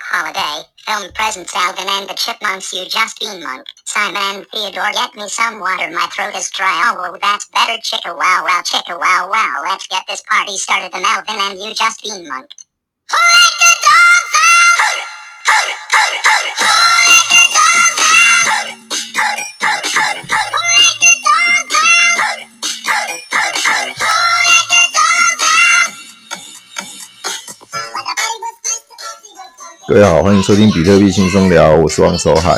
Holiday. Film presents Alvin and the Chipmunks. You just been monk. Simon and Theodore, get me some water. My throat is dry. Oh, well, that's better. Chicka wow wow, chicka wow wow. Let's get this party started. Alvin and you just been monk. Who let the dogs out? Who, let the dogs out? Who, who? Who, who, 各位好，欢迎收听比特币轻松聊，我是王守海。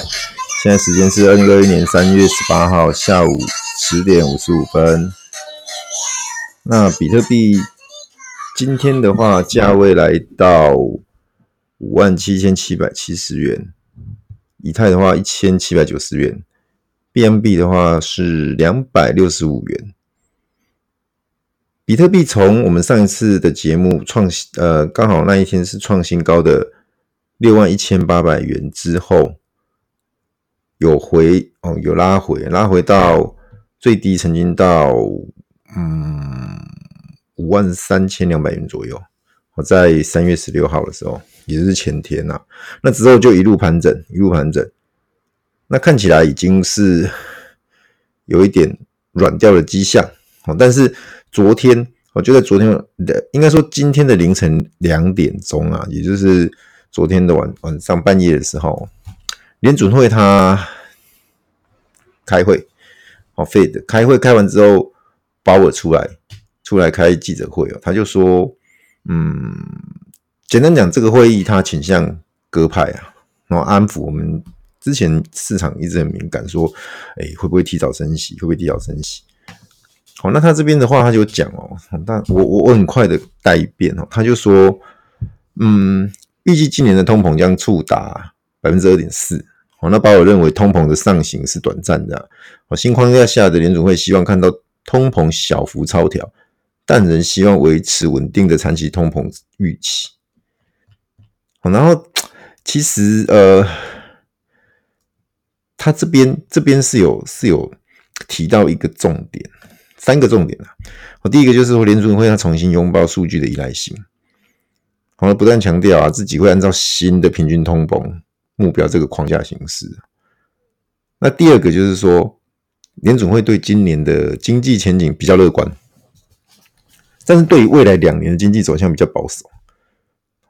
现在时间是二零二一年三月十八号下午十点五十五分。那比特币今天的话，价位来到五万七千七百七十元，以太的话一千七百九十元；B M B 的话是两百六十五元。比特币从我们上一次的节目创新，呃，刚好那一天是创新高的。六万一千八百元之后有回哦，有拉回，拉回到最低曾经到嗯五万三千两百元左右。我在三月十六号的时候，也就是前天呐、啊，那之后就一路盘整，一路盘整。那看起来已经是有一点软掉的迹象哦。但是昨天，我就在昨天的，应该说今天的凌晨两点钟啊，也就是。昨天的晚晚上半夜的时候，联准会他开会，好费的开会开完之后，鲍尔出来出来开记者会哦，他就说，嗯，简单讲，这个会议他倾向鸽派啊，然后安抚我们之前市场一直很敏感，说，哎，会不会提早升息？会不会提早升息？好，那他这边的话，他就讲哦，但我我我很快的带一遍哦，他就说，嗯。预计今年的通膨将触达百分之二点四。好，那鲍尔认为通膨的上行是短暂的。好，新框架下的联准会希望看到通膨小幅超调，但仍希望维持稳定的长期通膨预期。好，然后其实呃，他这边这边是有是有提到一个重点，三个重点啊。好，第一个就是说联准会要重新拥抱数据的依赖性。好，不断强调啊，自己会按照新的平均通膨目标这个框架行事。那第二个就是说，联准会对今年的经济前景比较乐观，但是对于未来两年的经济走向比较保守。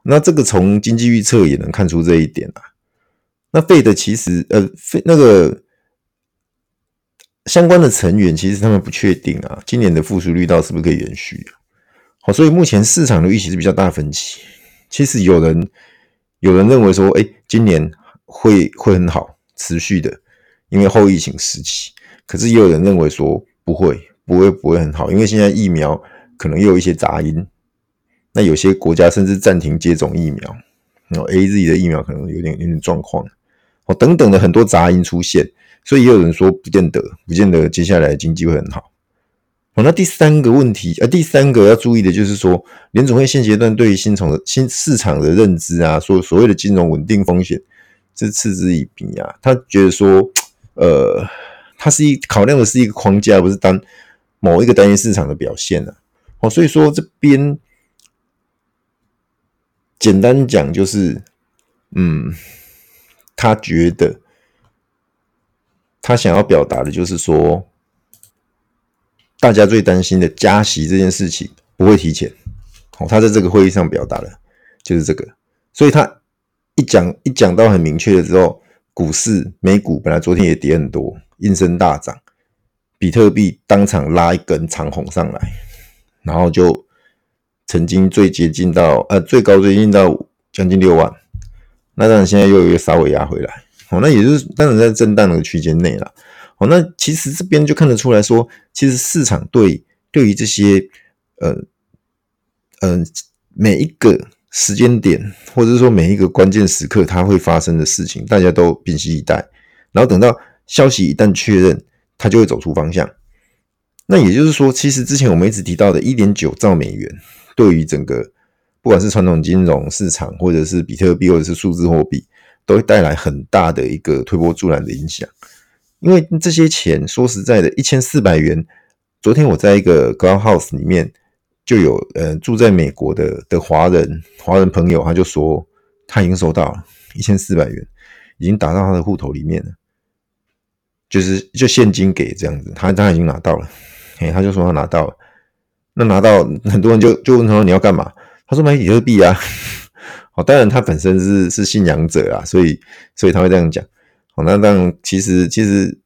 那这个从经济预测也能看出这一点啊。那费的其实呃，费那个相关的成员其实他们不确定啊，今年的复苏率到是不是可以延续？好，所以目前市场的预期是比较大分歧。其实有人有人认为说，哎，今年会会很好，持续的，因为后疫情时期。可是也有人认为说，不会，不会，不会很好，因为现在疫苗可能又有一些杂音。那有些国家甚至暂停接种疫苗，然后 AZ 的疫苗可能有点有点状况，哦，等等的很多杂音出现，所以也有人说，不见得，不见得接下来经济会很好。好，那第三个问题，呃，第三个要注意的就是说，联总会现阶段对于新从的新市场的认知啊，说所谓的金融稳定风险，是嗤之以鼻啊。他觉得说，呃，它是一考量的是一个框架，不是单某一个单一市场的表现啊。好，所以说这边简单讲就是，嗯，他觉得他想要表达的就是说。大家最担心的加息这件事情不会提前，哦，他在这个会议上表达了，就是这个，所以他一讲一讲到很明确的时候，股市美股本来昨天也跌很多，应声大涨，比特币当场拉一根长红上来，然后就曾经最接近到呃最高最近到将近六万，那当然现在又有一个稍微压回来，哦，那也就是当然在震荡的区间内了。好，那其实这边就看得出来说，其实市场对对于这些呃嗯、呃、每一个时间点，或者是说每一个关键时刻，它会发生的事情，大家都屏息以待。然后等到消息一旦确认，它就会走出方向。那也就是说，其实之前我们一直提到的一点九兆美元，对于整个不管是传统金融市场，或者是比特币，或者是数字货币，都会带来很大的一个推波助澜的影响。因为这些钱，说实在的，一千四百元。昨天我在一个 Clubhouse 里面就有呃住在美国的的华人华人朋友，他就说他已经收到了一千四百元，已经打到他的户头里面了，就是就现金给这样子，他他已经拿到了，嘿，他就说他拿到了，那拿到很多人就就问他说你要干嘛？他说买比特币啊，好，当然他本身是是信仰者啊，所以所以他会这样讲，好，那当然其实其实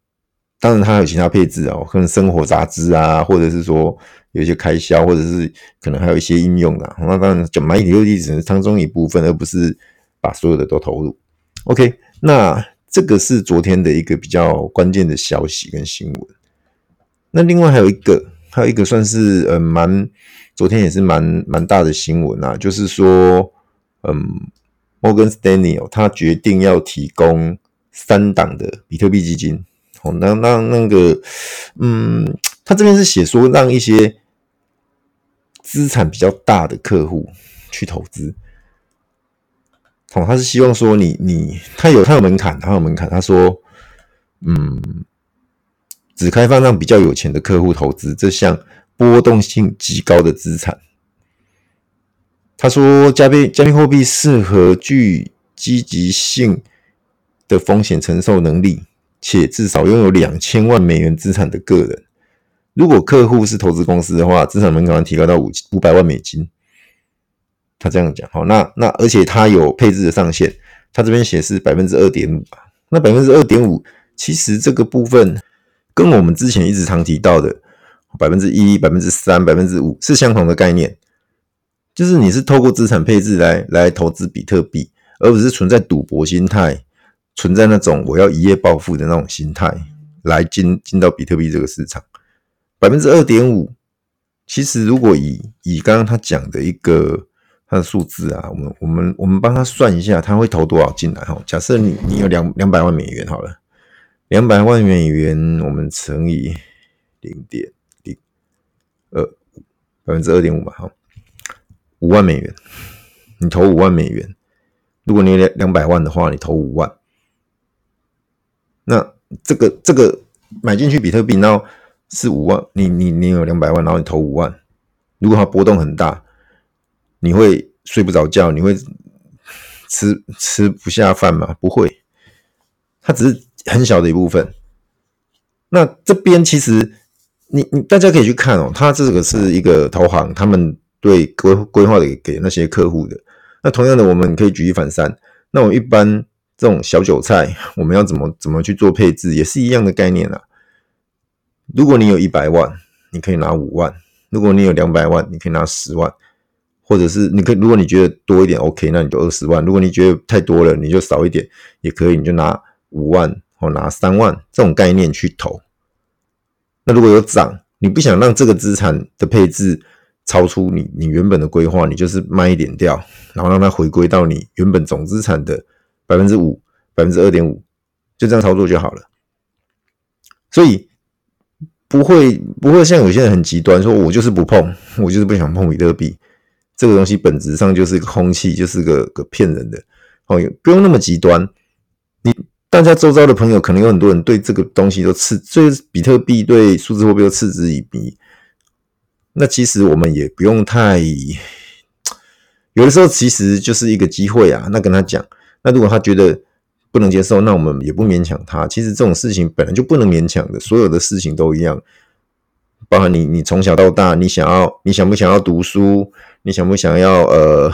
当然它有其他配置啊，可能生活杂志啊，或者是说。有一些开销，或者是可能还有一些应用的，那当然就买比特币只是当中一部分，而不是把所有的都投入。OK，那这个是昨天的一个比较关键的消息跟新闻。那另外还有一个，还有一个算是呃蛮昨天也是蛮蛮大的新闻啊，就是说，嗯，Morgan Stanley 他决定要提供三档的比特币基金。哦，那那那个，嗯，他这边是写说让一些资产比较大的客户去投资。哦，他是希望说你你他有他有门槛，他有门槛。他说，嗯，只开放让比较有钱的客户投资这项波动性极高的资产。他说，加密加密货币适合具积极性的风险承受能力。且至少拥有两千万美元资产的个人，如果客户是投资公司的话，资产门槛提高到五五百万美金。他这样讲，好，那那而且他有配置的上限，他这边写是百分之二点五。那百分之二点五，其实这个部分跟我们之前一直常提到的百分之一、百分之三、百分之五是相同的概念，就是你是透过资产配置来来投资比特币，而不是存在赌博心态。存在那种我要一夜暴富的那种心态来进进到比特币这个市场，百分之二点五，其实如果以以刚刚他讲的一个他的数字啊，我们我们我们帮他算一下，他会投多少进来哈？假设你你有两两百万美元好了，两百万美元我们乘以零点零二，百分之二点五吧，哈，五万美元，你投五万美元，如果你有两两百万的话，你投五万。那这个这个买进去比特币，然后是五万，你你你有两百万，然后你投五万，如果它波动很大，你会睡不着觉，你会吃吃不下饭吗？不会，它只是很小的一部分。那这边其实你你大家可以去看哦，它这个是一个投行，他们对规规划的给给那些客户的。那同样的，我们可以举一反三，那我一般。这种小韭菜，我们要怎么怎么去做配置，也是一样的概念啊。如果你有一百万，你可以拿五万；如果你有两百万，你可以拿十万，或者是你可以，如果你觉得多一点，OK，那你就二十万；如果你觉得太多了，你就少一点也可以，你就拿五万或拿三万这种概念去投。那如果有涨，你不想让这个资产的配置超出你你原本的规划，你就是卖一点掉，然后让它回归到你原本总资产的。百分之五，百分之二点五，就这样操作就好了。所以不会不会像有些人很极端，说我就是不碰，我就是不想碰比特币。这个东西本质上就是个空气，就是个个骗人的。哦，不用那么极端。你大家周遭的朋友可能有很多人对这个东西都嗤，对比特币、对数字货币都嗤之以鼻。那其实我们也不用太，有的时候其实就是一个机会啊。那跟他讲。那如果他觉得不能接受，那我们也不勉强他。其实这种事情本来就不能勉强的，所有的事情都一样。包含你，你从小到大，你想要，你想不想要读书？你想不想要呃，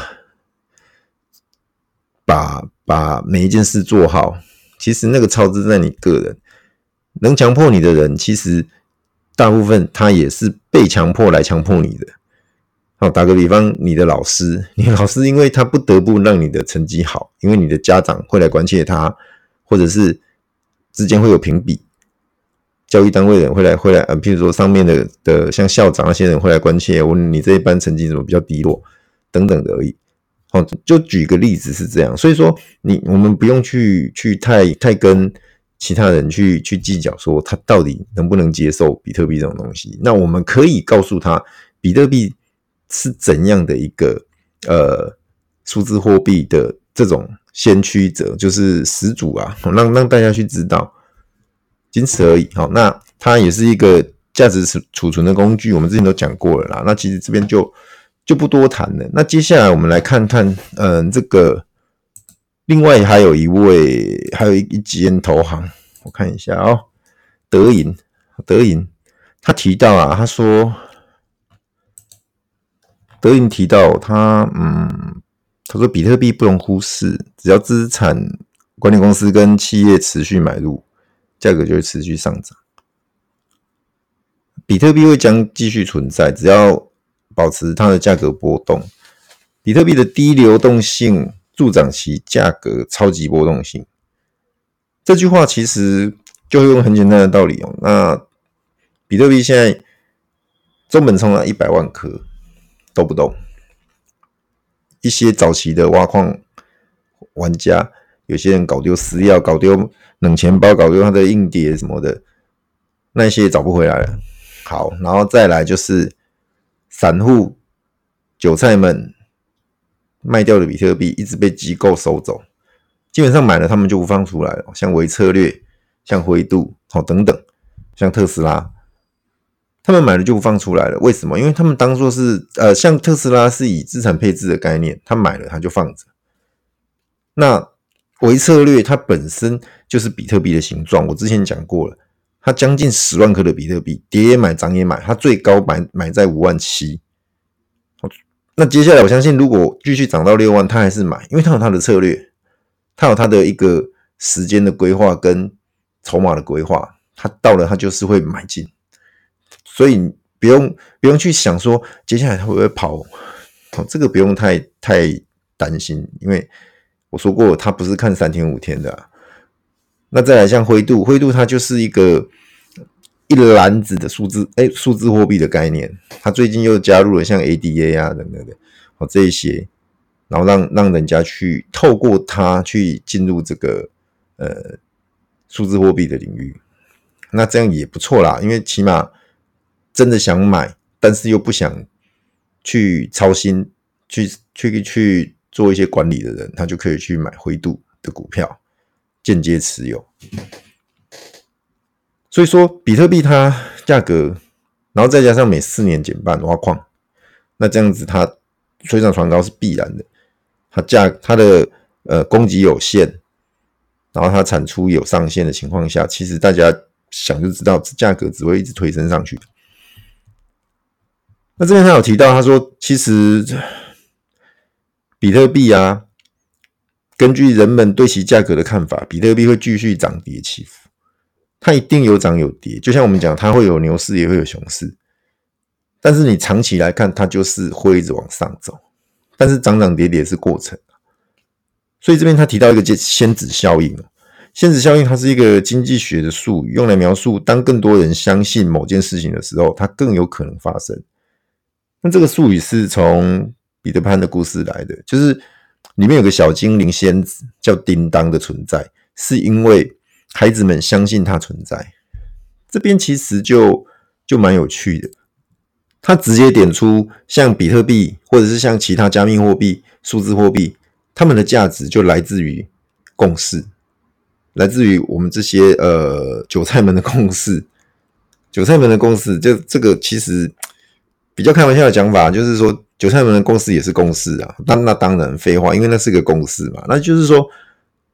把把每一件事做好？其实那个操之在你个人。能强迫你的人，其实大部分他也是被强迫来强迫你的。好，打个比方，你的老师，你老师，因为他不得不让你的成绩好，因为你的家长会来关切他，或者是之间会有评比，教育单位的人会来会来，呃，譬如说上面的的像校长那些人会来关切我，你这一班成绩怎么比较低落等等的而已。好，就举个例子是这样，所以说你我们不用去去太太跟其他人去去计较说他到底能不能接受比特币这种东西，那我们可以告诉他比特币。是怎样的一个呃数字货币的这种先驱者，就是始祖啊，让让大家去知道，仅此而已。好，那它也是一个价值储储存的工具，我们之前都讲过了啦。那其实这边就就不多谈了。那接下来我们来看看，嗯、这个另外还有一位，还有一一间投行，我看一下哦，德银，德银，他提到啊，他说，德银提到他，嗯，他说比特币不容忽视，只要资产管理公司跟企业持续买入，价格就会持续上涨。比特币会将继续存在，只要保持它的价格波动。比特币的低流动性助长其价格超级波动性。这句话其实就用很简单的道理哦。那比特币现在中本聪了一百万颗，动不动一些早期的挖矿玩家，有些人搞丢私钥，搞丢冷钱包，搞丢他的硬碟什么的，那些也找不回来了。好，然后再来就是散户韭菜们卖掉的比特币，一直被机构收走，基本上买了他们就不放出来了。像微策略、像灰度、好等等，像特斯拉，他们买了就不放出来了。为什么？因为他们当做是呃，像特斯拉是以资产配置的概念，他买了他就放着。那维策略它本身就是比特币的形状，我之前讲过了。它将近十万颗的比特币，跌也买，涨也买，它最高买买在五万七。那接下来我相信，如果继续涨到六万，它还是买，因为它有它的策略，它有它的一个时间的规划跟筹码的规划，它到了它就是会买进，所以不用不用去想说接下来它会不会跑，这个不用太太担心，因为我说过它不是看三天五天的。那再来像灰度，灰度它就是一个一篮子的数字，哎，数字货币的概念。它最近又加入了像 ADA 啊等等的，哦这一些，然后让让人家去透过它去进入这个呃数字货币的领域。那这样也不错啦，因为起码真的想买，但是又不想去操心去去去做一些管理的人，他就可以去买灰度的股票。间接持有，所以说比特币它价格，然后再加上每四年减半挖矿，那这样子它水涨船高是必然的。它价它的呃供给有限，然后它产出有上限的情况下，其实大家想就知道，价格只会一直推升上去。那这边他有提到，他说其实比特币啊。根据人们对其价格的看法，比特币会继续涨跌起伏，它一定有涨有跌。就像我们讲，它会有牛市，也会有熊市。但是你长期来看，它就是会一直往上走。但是涨涨跌跌是过程。所以这边他提到一个叫仙子效应。仙子效应它是一个经济学的术语，用来描述当更多人相信某件事情的时候，它更有可能发生。那这个术语是从彼得潘的故事来的，就是。里面有个小精灵仙子叫叮当的存在，是因为孩子们相信它存在。这边其实就就蛮有趣的，他直接点出像比特币或者是像其他加密货币、数字货币，它们的价值就来自于共识，来自于我们这些呃韭菜们的共识。韭菜们的共识，就这个其实比较开玩笑的讲法，就是说。韭菜们的共识也是共识啊，那那当然废话，因为那是个共识嘛。那就是说，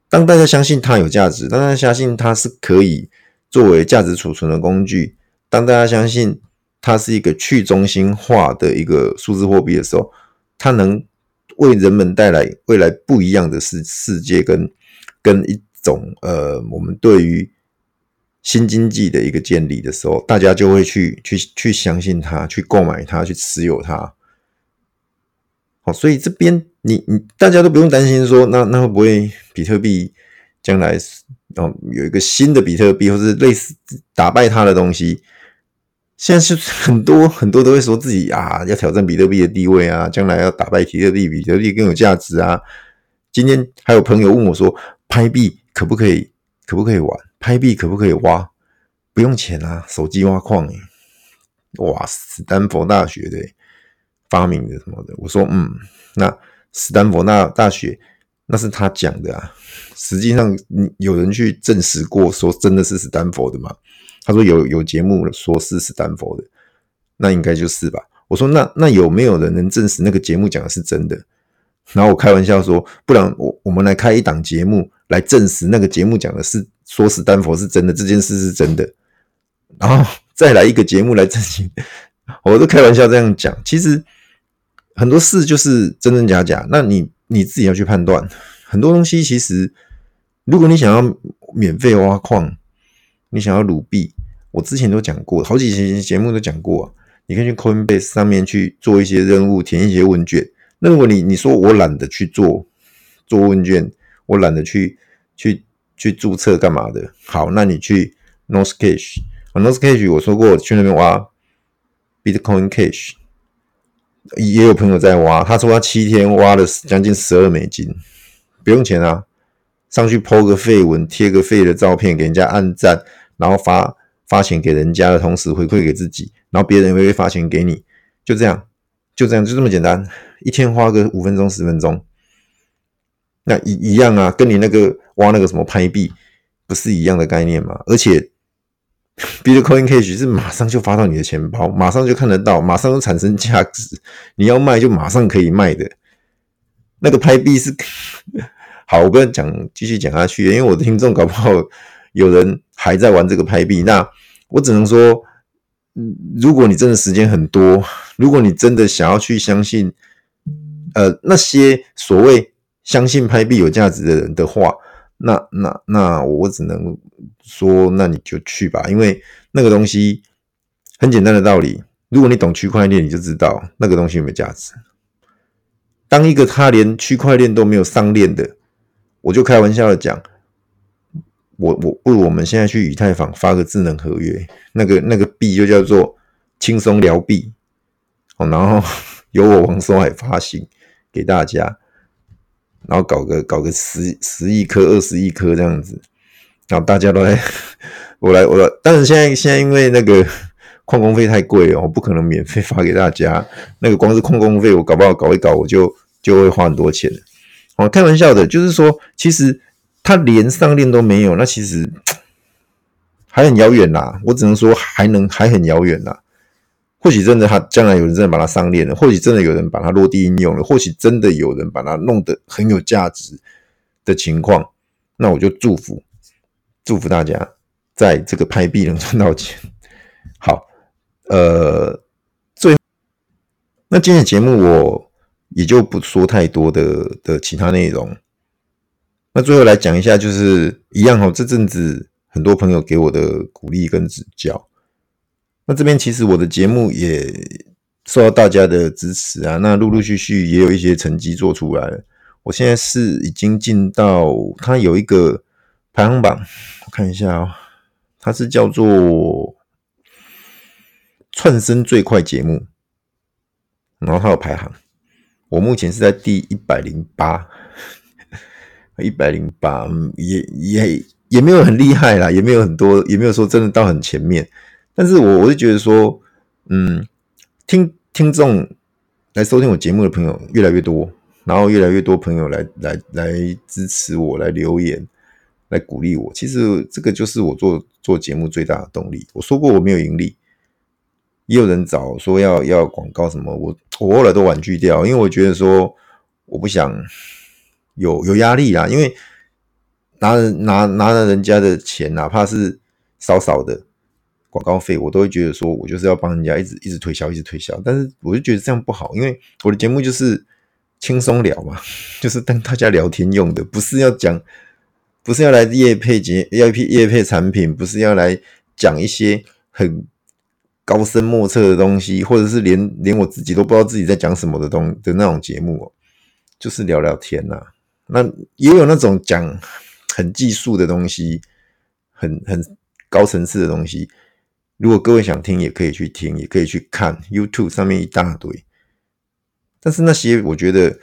当大家相信它有价值，当大家相信它是可以作为价值储存的工具，当大家相信它是一个去中心化的一个数字货币的时候，它能为人们带来未来不一样的世世界跟跟一种呃，我们对于。新经济的一个建立的时候，大家就会去去去相信它，去购买它，去持有它。好，所以这边你你大家都不用担心说，那那会不会比特币将来哦有一个新的比特币，或是类似打败它的东西？现在是很多很多都会说自己啊要挑战比特币的地位啊，将来要打败比特币，比特币更有价值啊。今天还有朋友问我说，拍币可不可以可不可以玩？拍币可不可以挖？不用钱啊，手机挖矿诶。哇，史丹佛大学的发明的什么的，我说嗯，那史丹佛那大学那是他讲的啊，实际上有人去证实过，说真的是史丹佛的吗？他说有有节目说是史丹佛的，那应该就是吧。我说那那有没有人能证实那个节目讲的是真的？然后我开玩笑说，不然我我们来开一档节目来证实那个节目讲的是说史丹佛是真的，这件事是真的，然后 再来一个节目来证明，我都开玩笑这样讲。其实很多事就是真真假假，那你你自己要去判断。很多东西其实，如果你想要免费挖矿，你想要鲁币，我之前都讲过，好几期节目都讲过啊。你可以去 Coinbase 上面去做一些任务，填一些问卷。那如果你你说我懒得去做做问卷，我懒得去去去注册干嘛的？好，那你去 North Cash，North Cash 我说过我去那边挖 Bitcoin Cash，也有朋友在挖，他说他七天挖了将近十二美金，不用钱啊，上去 po 个废文，贴个废的照片给人家按赞，然后发发钱给人家的同时回馈给自己，然后别人也会发钱给你，就这样，就这样，就这么简单。一天花个五分钟十分钟，那一一样啊，跟你那个挖那个什么拍币不是一样的概念吗？而且，Bitcoin Cash 是马上就发到你的钱包，马上就看得到，马上就产生价值，你要卖就马上可以卖的。那个拍币是 好，我不要讲，继续讲下去，因为我的听众搞不好有人还在玩这个拍币，那我只能说，如果你真的时间很多，如果你真的想要去相信。呃，那些所谓相信拍币有价值的人的话，那那那我只能说，那你就去吧，因为那个东西很简单的道理，如果你懂区块链，你就知道那个东西有没有价值。当一个他连区块链都没有上链的，我就开玩笑的讲，我我不如我们现在去以太坊发个智能合约，那个那个币就叫做轻松聊币，哦，然后 由我王松海发行。给大家，然后搞个搞个十十亿颗、二十亿颗这样子，然后大家都来，我来我来。但是现在现在因为那个 矿工费太贵哦，我不可能免费发给大家。那个光是矿工费，我搞不好搞一搞，我就就会花很多钱。哦开玩笑的，就是说，其实他连上链都没有，那其实 还很遥远啦。我只能说，还能还很遥远啦。或许真的，他将来有人真的把它上链了；或许真的有人把它落地应用了；或许真的有人把它弄得很有价值的情况，那我就祝福祝福大家在这个拍币能赚到钱。好，呃，最那今天节目我也就不说太多的的其他内容。那最后来讲一下，就是一样哦，这阵子很多朋友给我的鼓励跟指教。那这边其实我的节目也受到大家的支持啊，那陆陆续续也有一些成绩做出来了。我现在是已经进到它有一个排行榜，我看一下哦，它是叫做窜升最快节目，然后它有排行，我目前是在第一百零八，一百零八，也也也没有很厉害啦，也没有很多，也没有说真的到很前面。但是我我是觉得说，嗯，听听众来收听我节目的朋友越来越多，然后越来越多朋友来来来支持我，来留言，来鼓励我。其实这个就是我做做节目最大的动力。我说过我没有盈利，也有人找说要要广告什么，我我后来都婉拒掉，因为我觉得说我不想有有压力啦，因为拿拿拿了人家的钱，哪怕是少少的。广告费我都会觉得说，我就是要帮人家一直一直推销，一直推销。但是我就觉得这样不好，因为我的节目就是轻松聊嘛，就是跟大家聊天用的，不是要讲，不是要来业配节，要业配产品，不是要来讲一些很高深莫测的东西，或者是连连我自己都不知道自己在讲什么的东的那种节目哦，就是聊聊天呐。那也有那种讲很技术的东西，很很高层次的东西。如果各位想听，也可以去听，也可以去看 YouTube 上面一大堆。但是那些我觉得，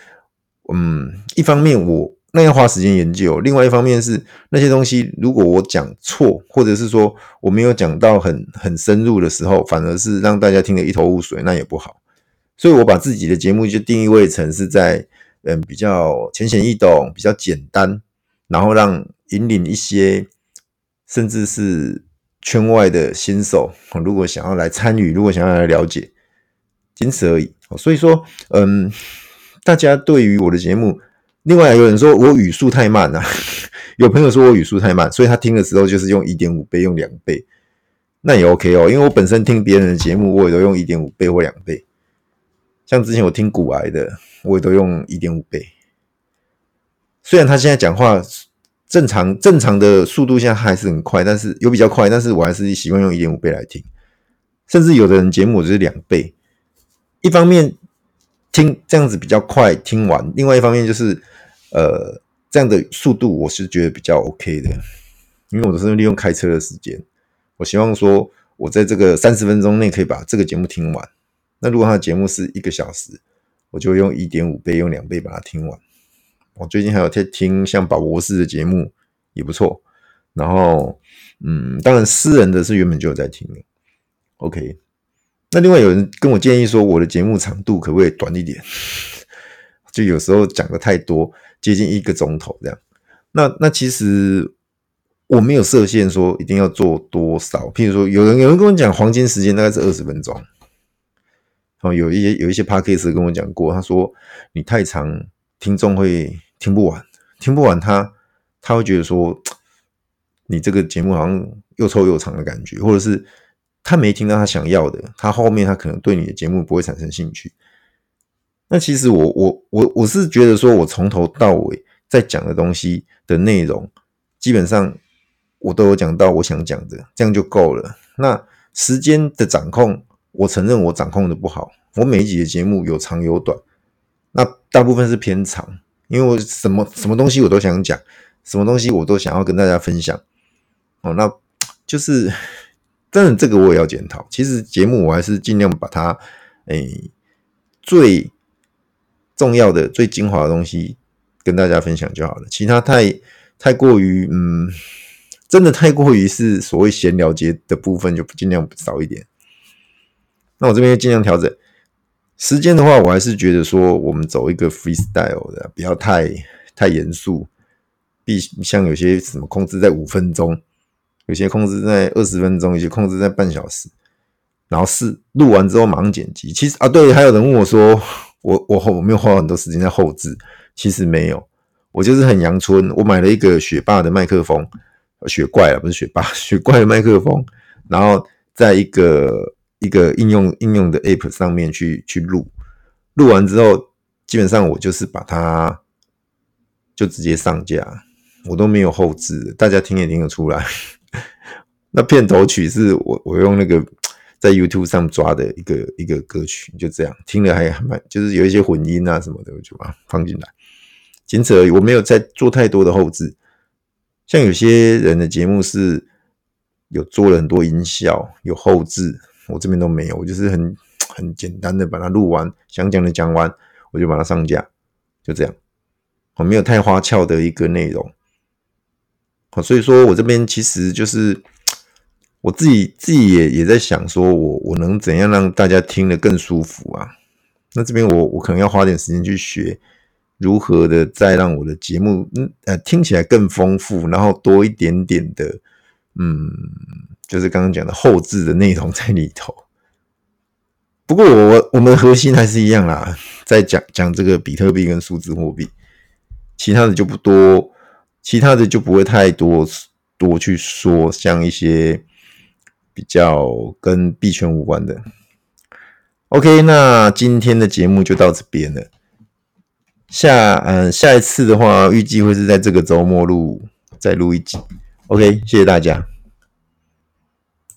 嗯，一方面我那要花时间研究，另外一方面是那些东西，如果我讲错，或者是说我没有讲到很很深入的时候，反而是让大家听得一头雾水，那也不好。所以我把自己的节目就定义为成是在嗯比较浅显易懂、比较简单，然后让引领一些甚至是。圈外的新手，如果想要来参与，如果想要来了解，仅此而已。所以说，嗯，大家对于我的节目，另外有人说我语速太慢啊，有朋友说我语速太慢，所以他听的时候就是用一点五倍，用两倍，那也 OK 哦，因为我本身听别人的节目，我也都用一点五倍或两倍。像之前我听股癌的，我也都用一点五倍。虽然他现在讲话正常正常的速度下还是很快，但是有比较快，但是我还是习惯用一点五倍来听。甚至有的人节目就是两倍，一方面听这样子比较快听完，另外一方面就是呃这样的速度我是觉得比较 OK 的，因为我都是利用开车的时间，我希望说我在这个三十分钟内可以把这个节目听完。那如果他的节目是一个小时，我就用一点五倍，用两倍把它听完。我最近还有在听像宝博士的节目，也不错。然后，嗯，当然私人的是原本就有在听的。OK，那另外有人跟我建议说，我的节目长度可不可以短一点？就有时候讲的太多，接近一个钟头这样。那那其实我没有设限说一定要做多少。譬如说，有人有人跟我讲黄金时间大概是二十分钟。哦，有一些有一些 Podcast 跟我讲过，他说你太长，听众会听不完，听不完他他会觉得说你这个节目好像又臭又长的感觉，或者是他没听到他想要的，他后面他可能对你的节目不会产生兴趣。那其实我我我我是觉得说，我从头到尾在讲的东西的内容，基本上我都有讲到我想讲的，这样就够了。那时间的掌控。我承认我掌控的不好，我每一集的节目有长有短，那大部分是偏长，因为我什么什么东西我都想讲，什么东西我都想要跟大家分享，哦，那就是，真的这个我也要检讨。其实节目我还是尽量把它，诶，最重要的、最精华的东西跟大家分享就好了，其他太太过于，嗯，真的太过于是所谓闲聊节的部分，就尽量少一点。那我这边就尽量调整时间的话，我还是觉得说我们走一个 freestyle 的，不要太太严肃。必像有些什么控制在五分钟，有些控制在二十分钟，有些控制在半小时。然后是录完之后马上剪辑。其实啊，对，还有人问我说，我我我没有花很多时间在后置，其实没有，我就是很阳春。我买了一个雪霸的麦克风，雪怪啊，不是雪霸，雪怪的麦克风，然后在一个。一个应用应用的 App 上面去去录，录完之后，基本上我就是把它就直接上架，我都没有后置，大家听也听得出来。那片头曲是我我用那个在 YouTube 上抓的一个一个歌曲，就这样听了还还蛮，就是有一些混音啊什么的，我就把它放进来，仅此而已。我没有再做太多的后置，像有些人的节目是有做了很多音效，有后置。我这边都没有，我就是很很简单的把它录完，想讲的讲完，我就把它上架，就这样。我没有太花俏的一个内容，好，所以说我这边其实就是我自己自己也也在想说，我我能怎样让大家听得更舒服啊？那这边我我可能要花点时间去学如何的再让我的节目嗯呃听起来更丰富，然后多一点点的嗯。就是刚刚讲的后置的内容在里头，不过我我们的核心还是一样啦，在讲讲这个比特币跟数字货币，其他的就不多，其他的就不会太多多去说，像一些比较跟币圈无关的。OK，那今天的节目就到这边了，下嗯下一次的话，预计会是在这个周末录再录一集。OK，谢谢大家。